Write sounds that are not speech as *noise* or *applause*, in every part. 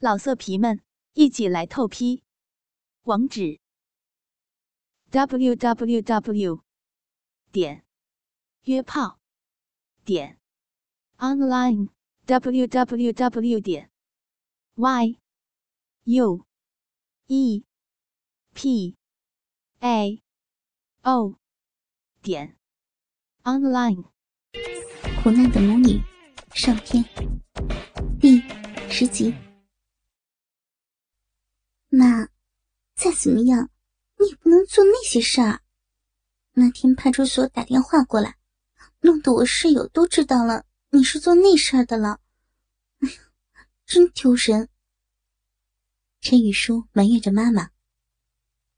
老色皮们，一起来透批！网址：w w w 点约炮点 online w w w 点 y u e p a o 点 online。苦难的母女上篇第十集。妈，再怎么样，你也不能做那些事儿。那天派出所打电话过来，弄得我室友都知道了你是做那事儿的了。*laughs* 哎呀，真丢人！陈雨舒埋怨着妈妈：“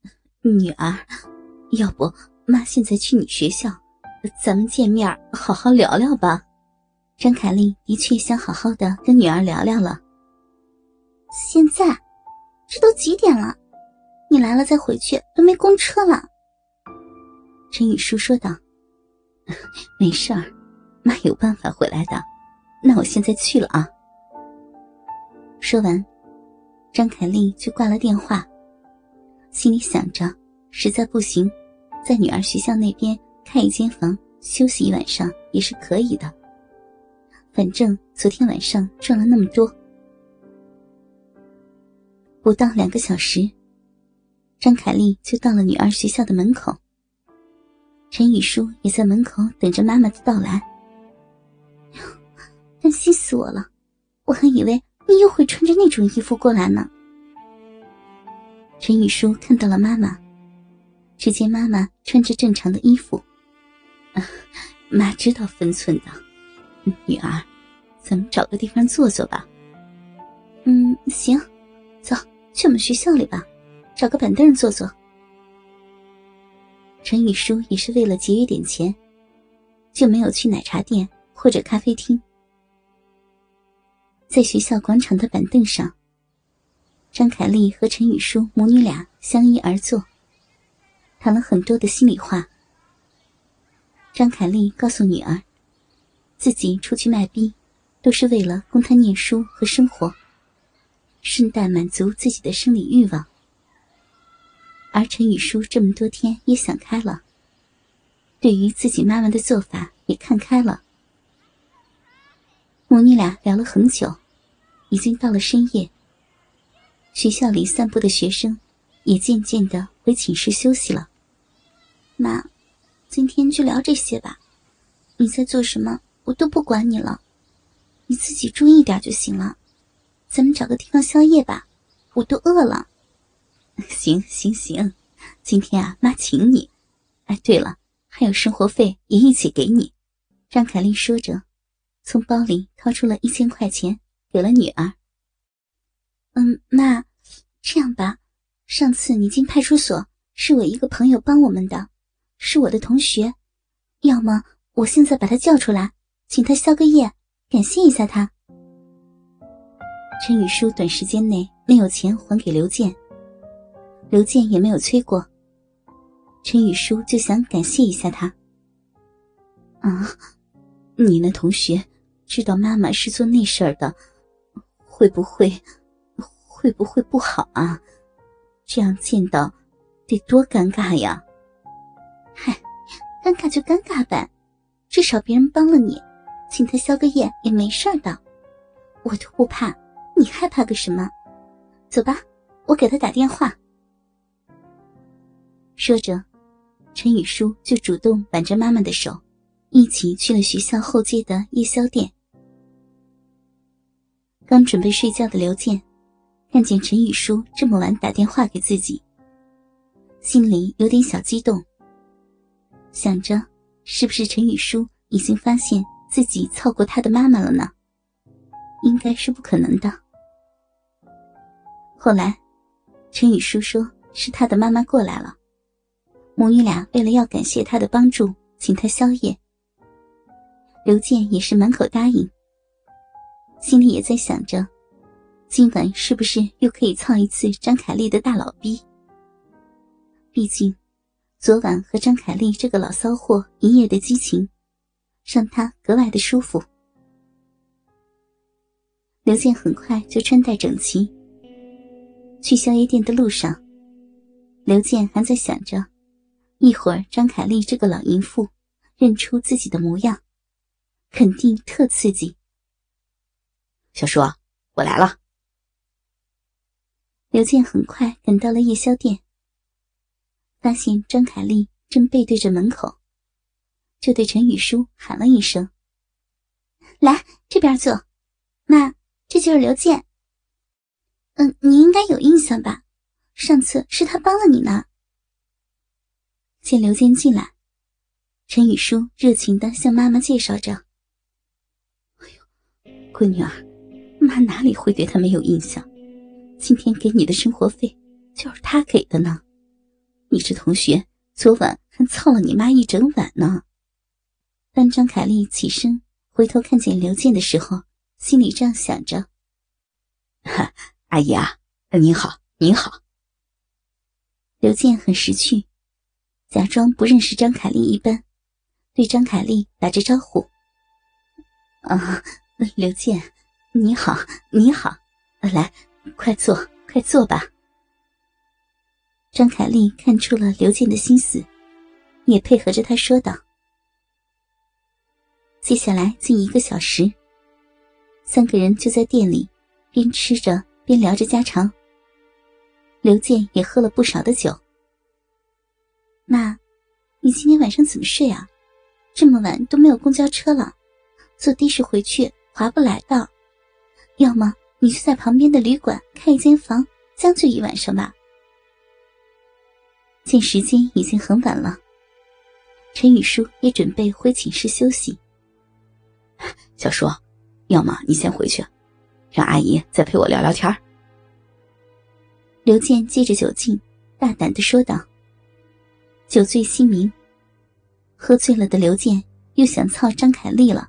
*laughs* 女儿，*laughs* 要不妈现在去你学校，咱们见面好好聊聊吧。”张凯丽的确想好好的跟女儿聊聊了。现在。这都几点了？你来了再回去都没公车了。陈雨舒说道：“没事儿，妈有办法回来的。那我现在去了啊。”说完，张凯丽就挂了电话，心里想着，实在不行，在女儿学校那边开一间房休息一晚上也是可以的。反正昨天晚上赚了那么多。不到两个小时，张凯丽就到了女儿学校的门口。陈雨舒也在门口等着妈妈的到来。*laughs* 担心死我了，我还以为你又会穿着那种衣服过来呢。陈雨舒看到了妈妈，只见妈妈穿着正常的衣服。*laughs* 妈知道分寸的，女儿，咱们找个地方坐坐吧。嗯，行，去我们学校里吧，找个板凳坐坐。陈雨舒也是为了节约点钱，就没有去奶茶店或者咖啡厅。在学校广场的板凳上，张凯丽和陈雨舒母女俩相依而坐，谈了很多的心里话。张凯丽告诉女儿，自己出去卖逼，都是为了供她念书和生活。顺带满足自己的生理欲望，而陈雨舒这么多天也想开了，对于自己妈妈的做法也看开了。母女俩聊了很久，已经到了深夜。学校里散步的学生也渐渐的回寝室休息了。妈，今天就聊这些吧，你在做什么我都不管你了，你自己注意点就行了。咱们找个地方宵夜吧，我都饿了。*laughs* 行行行，今天啊，妈请你。哎，对了，还有生活费也一起给你。让凯丽说着，从包里掏出了一千块钱，给了女儿。嗯，妈，这样吧，上次你进派出所是我一个朋友帮我们的，是我的同学，要么我现在把他叫出来，请他宵个夜，感谢一下他。陈雨舒短时间内没有钱还给刘健，刘健也没有催过。陈雨舒就想感谢一下他。啊，你那同学知道妈妈是做那事儿的，会不会会不会不好啊？这样见到得多尴尬呀！嗨，尴尬就尴尬呗，至少别人帮了你，请他宵个夜也没事的，我都不怕。你害怕个什么？走吧，我给他打电话。说着，陈雨舒就主动挽着妈妈的手，一起去了学校后街的夜宵店。刚准备睡觉的刘健，看见陈雨舒这么晚打电话给自己，心里有点小激动，想着是不是陈雨舒已经发现自己操过他的妈妈了呢？应该是不可能的。后来，陈雨舒说是他的妈妈过来了，母女俩为了要感谢他的帮助，请他宵夜。刘健也是满口答应，心里也在想着，今晚是不是又可以操一次张凯丽的大老逼？毕竟，昨晚和张凯丽这个老骚货一夜的激情，让他格外的舒服。刘健很快就穿戴整齐。去宵夜店的路上，刘健还在想着，一会儿张凯丽这个老淫妇认出自己的模样，肯定特刺激。小叔，我来了。刘健很快赶到了夜宵店，发现张凯丽正背对着门口，就对陈雨舒喊了一声：“来这边坐，妈，这就是刘健。嗯，你应该有印象吧？上次是他帮了你呢。”见刘健进来，陈雨舒热情的向妈妈介绍着：“哎呦，闺女儿，妈哪里会对他没有印象？”今天给你的生活费就是他给的呢，你这同学昨晚还操了你妈一整晚呢。当张凯丽起身回头看见刘健的时候，心里这样想着：“哈，阿姨啊，您好，您好。”刘健很识趣，假装不认识张凯丽一般，对张凯丽打着招呼：“啊，刘健，你好，你好，来。”快坐，快坐吧。张凯丽看出了刘健的心思，也配合着他说道：“接下来近一个小时，三个人就在店里边吃着边聊着家常。刘健也喝了不少的酒。妈，你今天晚上怎么睡啊？这么晚都没有公交车了，坐的士回去划不来的。要么……”你就在旁边的旅馆开一间房，将就一晚上吧。见时间已经很晚了，陈雨舒也准备回寝室休息。小叔，要么你先回去，让阿姨再陪我聊聊天刘健借着酒劲，大胆的说道：“酒醉心明，喝醉了的刘健又想操张凯丽了，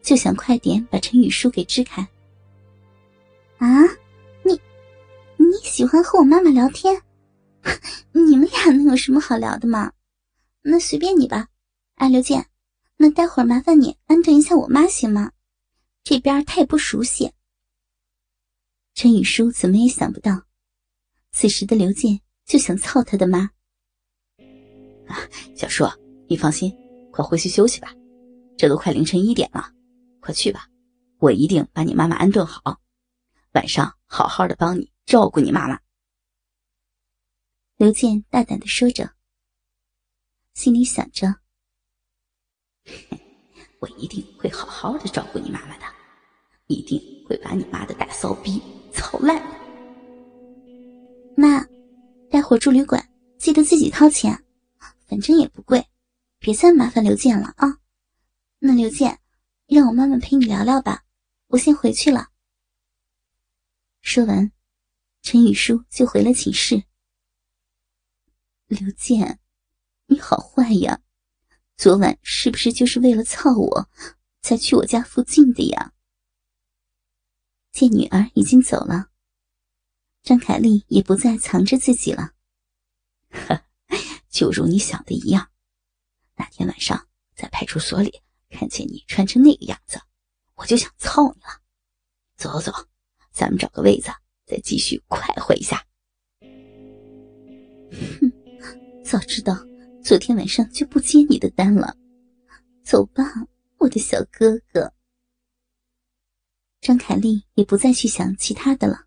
就想快点把陈雨舒给支开。”啊，你你喜欢和我妈妈聊天？*laughs* 你们俩能有什么好聊的吗？那随便你吧。哎，刘健，那待会儿麻烦你安顿一下我妈行吗？这边她也不熟悉。陈宇舒怎么也想不到，此时的刘健就想操他的妈。啊，小叔，你放心，快回去休息吧。这都快凌晨一点了，快去吧，我一定把你妈妈安顿好。晚上好好的帮你照顾你妈妈。刘健大胆的说着，心里想着：“ *laughs* 我一定会好好的照顾你妈妈的，一定会把你妈的大骚逼操烂。”妈，待会住旅馆记得自己掏钱，反正也不贵，别再麻烦刘健了啊。那刘健，让我妈妈陪你聊聊吧，我先回去了。说完，陈雨舒就回了寝室。刘健，你好坏呀！昨晚是不是就是为了操我，才去我家附近的呀？见女儿已经走了，张凯丽也不再藏着自己了。呵，就如你想的一样，那天晚上在派出所里看见你穿成那个样子，我就想操你了。走走走。咱们找个位子，再继续快活一下。哼，早知道昨天晚上就不接你的单了。走吧，我的小哥哥。张凯丽也不再去想其他的了。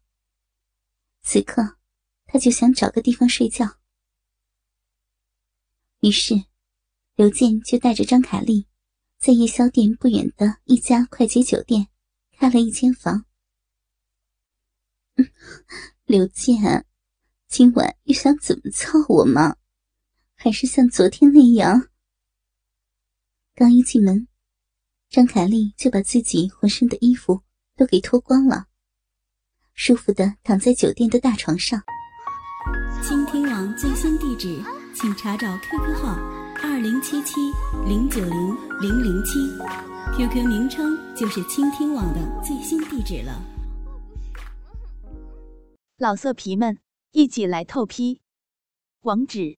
此刻，他就想找个地方睡觉。于是，刘健就带着张凯丽，在夜宵店不远的一家快捷酒店开了一间房。*laughs* 刘健，今晚又想怎么操我吗？还是像昨天那样？刚一进门，张凯丽就把自己浑身的衣服都给脱光了，舒服的躺在酒店的大床上。倾听网最新地址，请查找 QQ 号二零七七零九零零零七，QQ 名称就是倾听网的最新地址了。老色皮们，一起来透批！网址